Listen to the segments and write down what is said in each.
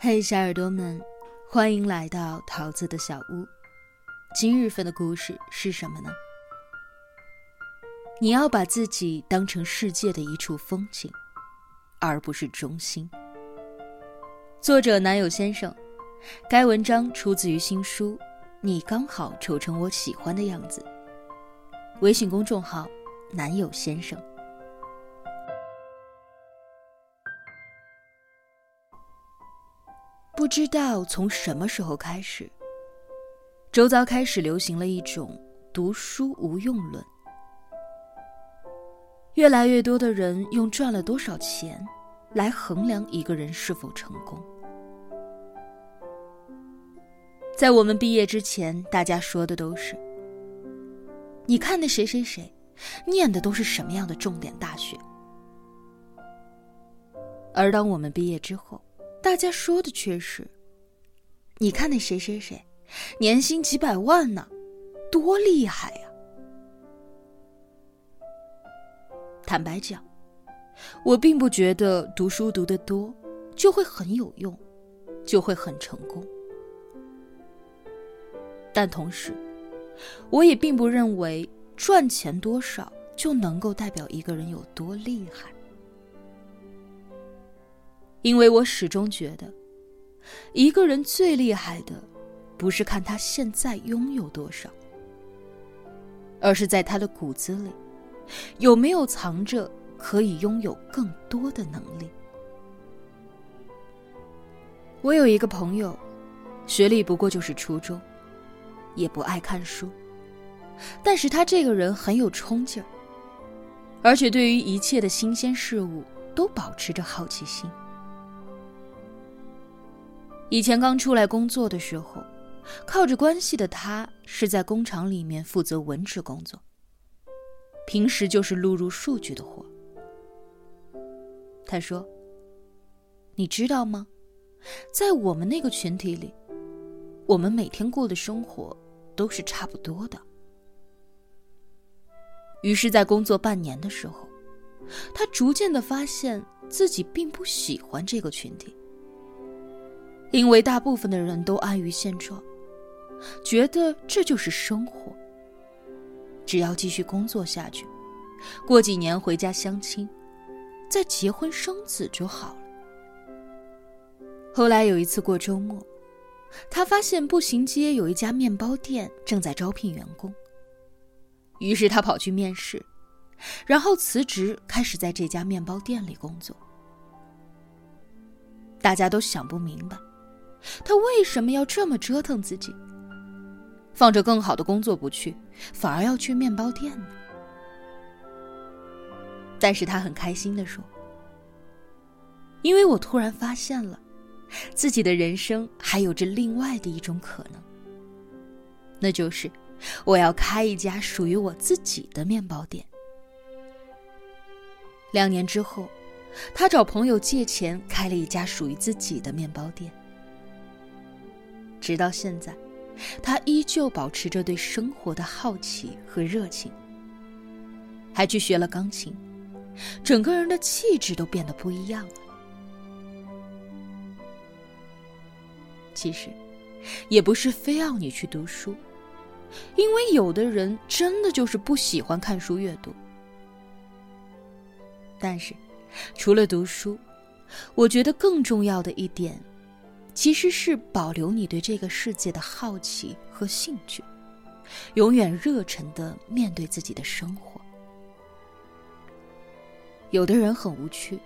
嘿，小耳朵们，欢迎来到桃子的小屋。今日份的故事是什么呢？你要把自己当成世界的一处风景，而不是中心。作者男友先生，该文章出自于新书《你刚好丑成我喜欢的样子》。微信公众号男友先生。不知道从什么时候开始，周遭开始流行了一种“读书无用论”。越来越多的人用赚了多少钱来衡量一个人是否成功。在我们毕业之前，大家说的都是：“你看那谁谁谁，念的都是什么样的重点大学。”而当我们毕业之后，大家说的却是：“你看那谁谁谁，年薪几百万呢，多厉害呀！”坦白讲，我并不觉得读书读得多就会很有用，就会很成功。但同时，我也并不认为赚钱多少就能够代表一个人有多厉害。因为我始终觉得，一个人最厉害的，不是看他现在拥有多少，而是在他的骨子里，有没有藏着可以拥有更多的能力。我有一个朋友，学历不过就是初中，也不爱看书，但是他这个人很有冲劲儿，而且对于一切的新鲜事物都保持着好奇心。以前刚出来工作的时候，靠着关系的他是在工厂里面负责文职工作，平时就是录入数据的活。他说：“你知道吗？在我们那个群体里，我们每天过的生活都是差不多的。”于是，在工作半年的时候，他逐渐的发现自己并不喜欢这个群体。因为大部分的人都安于现状，觉得这就是生活。只要继续工作下去，过几年回家相亲，再结婚生子就好了。后来有一次过周末，他发现步行街有一家面包店正在招聘员工，于是他跑去面试，然后辞职，开始在这家面包店里工作。大家都想不明白。他为什么要这么折腾自己？放着更好的工作不去，反而要去面包店呢？但是他很开心的说：“因为我突然发现了，自己的人生还有着另外的一种可能，那就是我要开一家属于我自己的面包店。”两年之后，他找朋友借钱开了一家属于自己的面包店。直到现在，他依旧保持着对生活的好奇和热情，还去学了钢琴，整个人的气质都变得不一样了。其实，也不是非要你去读书，因为有的人真的就是不喜欢看书阅读。但是，除了读书，我觉得更重要的一点。其实是保留你对这个世界的好奇和兴趣，永远热忱的面对自己的生活。有的人很无趣，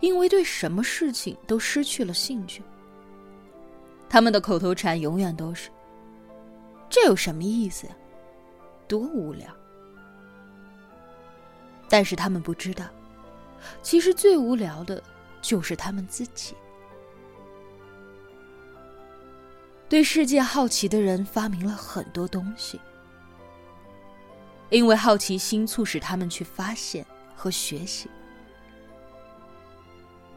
因为对什么事情都失去了兴趣。他们的口头禅永远都是：“这有什么意思呀？多无聊。”但是他们不知道，其实最无聊的就是他们自己。对世界好奇的人发明了很多东西，因为好奇心促使他们去发现和学习。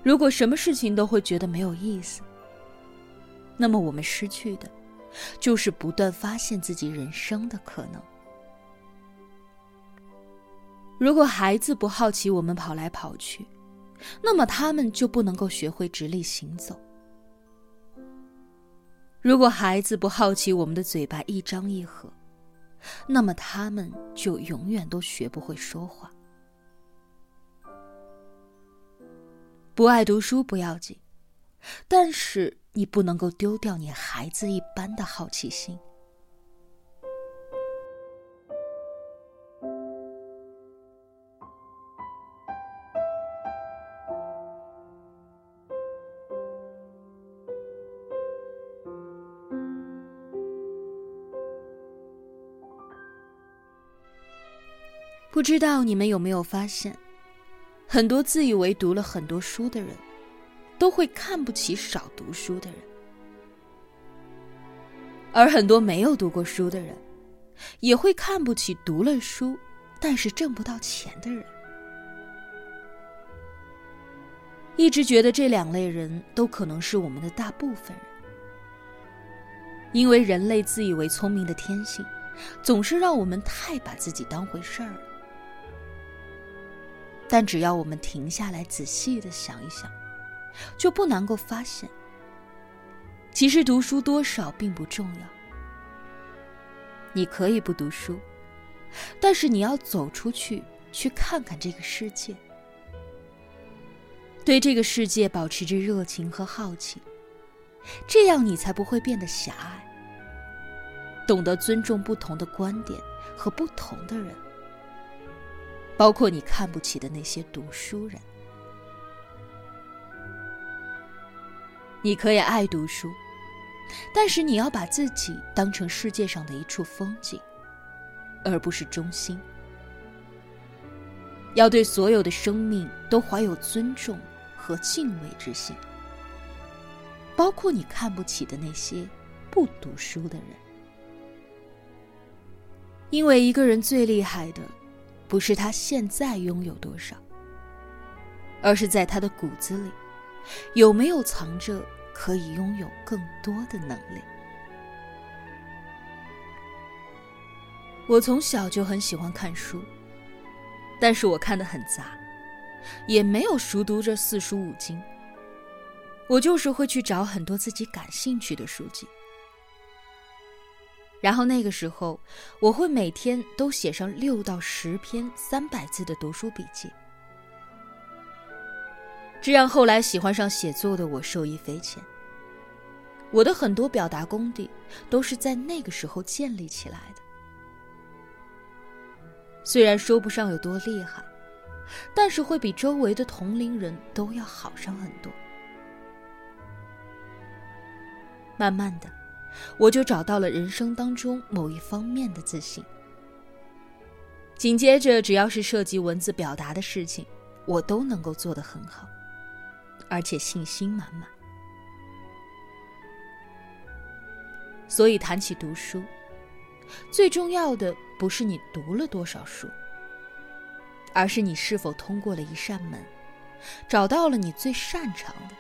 如果什么事情都会觉得没有意思，那么我们失去的，就是不断发现自己人生的可能。如果孩子不好奇我们跑来跑去，那么他们就不能够学会直立行走。如果孩子不好奇我们的嘴巴一张一合，那么他们就永远都学不会说话。不爱读书不要紧，但是你不能够丢掉你孩子一般的好奇心。不知道你们有没有发现，很多自以为读了很多书的人，都会看不起少读书的人；而很多没有读过书的人，也会看不起读了书但是挣不到钱的人。一直觉得这两类人都可能是我们的大部分人，因为人类自以为聪明的天性，总是让我们太把自己当回事儿了。但只要我们停下来仔细的想一想，就不难够发现，其实读书多少并不重要。你可以不读书，但是你要走出去，去看看这个世界，对这个世界保持着热情和好奇，这样你才不会变得狭隘，懂得尊重不同的观点和不同的人。包括你看不起的那些读书人，你可以爱读书，但是你要把自己当成世界上的一处风景，而不是中心。要对所有的生命都怀有尊重和敬畏之心，包括你看不起的那些不读书的人，因为一个人最厉害的。不是他现在拥有多少，而是在他的骨子里，有没有藏着可以拥有更多的能力。我从小就很喜欢看书，但是我看的很杂，也没有熟读这四书五经。我就是会去找很多自己感兴趣的书籍。然后那个时候，我会每天都写上六到十篇三百字的读书笔记，这让后来喜欢上写作的我受益匪浅。我的很多表达功底都是在那个时候建立起来的。虽然说不上有多厉害，但是会比周围的同龄人都要好上很多。慢慢的。我就找到了人生当中某一方面的自信。紧接着，只要是涉及文字表达的事情，我都能够做得很好，而且信心满满。所以，谈起读书，最重要的不是你读了多少书，而是你是否通过了一扇门，找到了你最擅长的，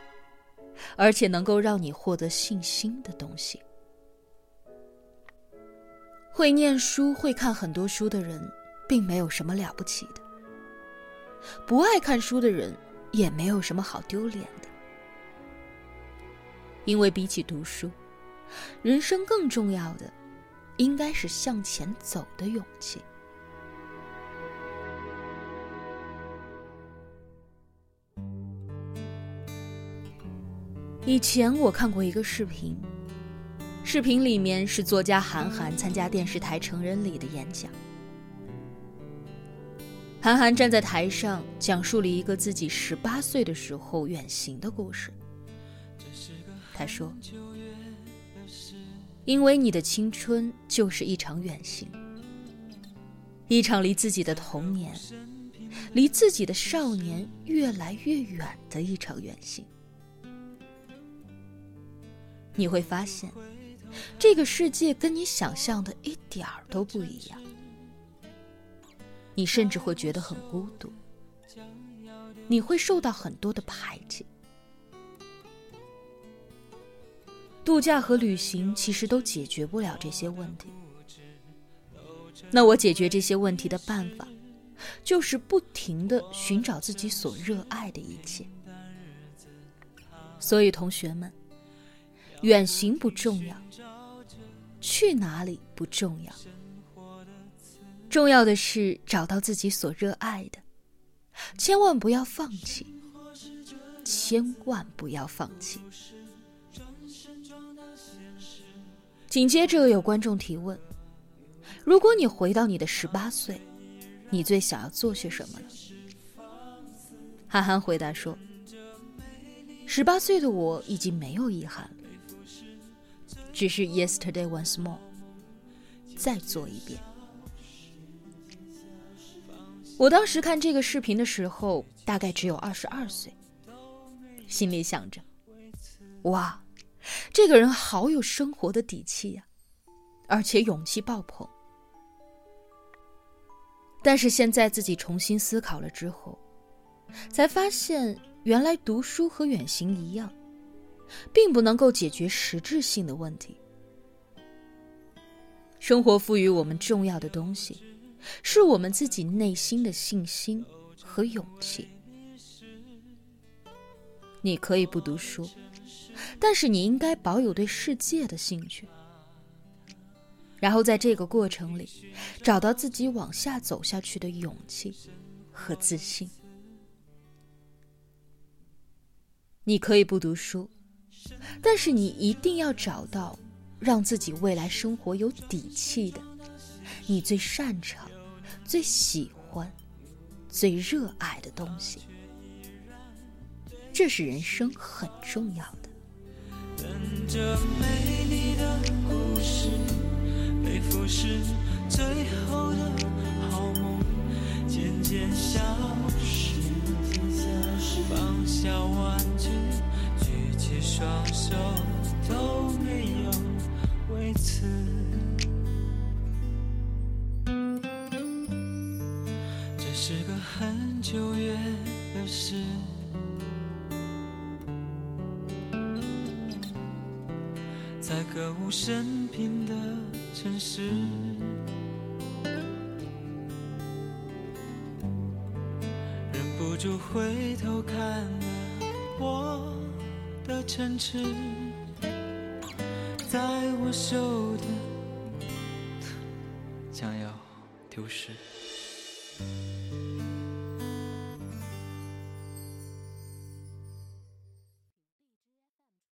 而且能够让你获得信心的东西。会念书、会看很多书的人，并没有什么了不起的；不爱看书的人，也没有什么好丢脸的。因为比起读书，人生更重要的，应该是向前走的勇气。以前我看过一个视频。视频里面是作家韩寒参加电视台成人礼的演讲。韩寒站在台上讲述了一个自己十八岁的时候远行的故事。他说：“因为你的青春就是一场远行，一场离自己的童年、离自己的少年越来越远的一场远行。你会发现。”这个世界跟你想象的一点儿都不一样，你甚至会觉得很孤独，你会受到很多的排挤。度假和旅行其实都解决不了这些问题。那我解决这些问题的办法，就是不停的寻找自己所热爱的一切。所以，同学们。远行不重要，去哪里不重要，重要的是找到自己所热爱的，千万不要放弃，千万不要放弃。紧接着有观众提问：如果你回到你的十八岁，你最想要做些什么呢？憨憨回答说：“十八岁的我已经没有遗憾了，只是 yesterday once more，再做一遍。”我当时看这个视频的时候，大概只有二十二岁，心里想着：“哇，这个人好有生活的底气呀，而且勇气爆棚。”但是现在自己重新思考了之后。才发现，原来读书和远行一样，并不能够解决实质性的问题。生活赋予我们重要的东西，是我们自己内心的信心和勇气。你可以不读书，但是你应该保有对世界的兴趣，然后在这个过程里，找到自己往下走下去的勇气和自信。你可以不读书，但是你一定要找到让自己未来生活有底气的，你最擅长、最喜欢、最热爱的东西。这是人生很重要的。等着美丽的故事，背负是最后的好梦，渐渐消失，放下在歌舞升平的城市，忍不住回头看了我。的城池，在我手的 将要丢失。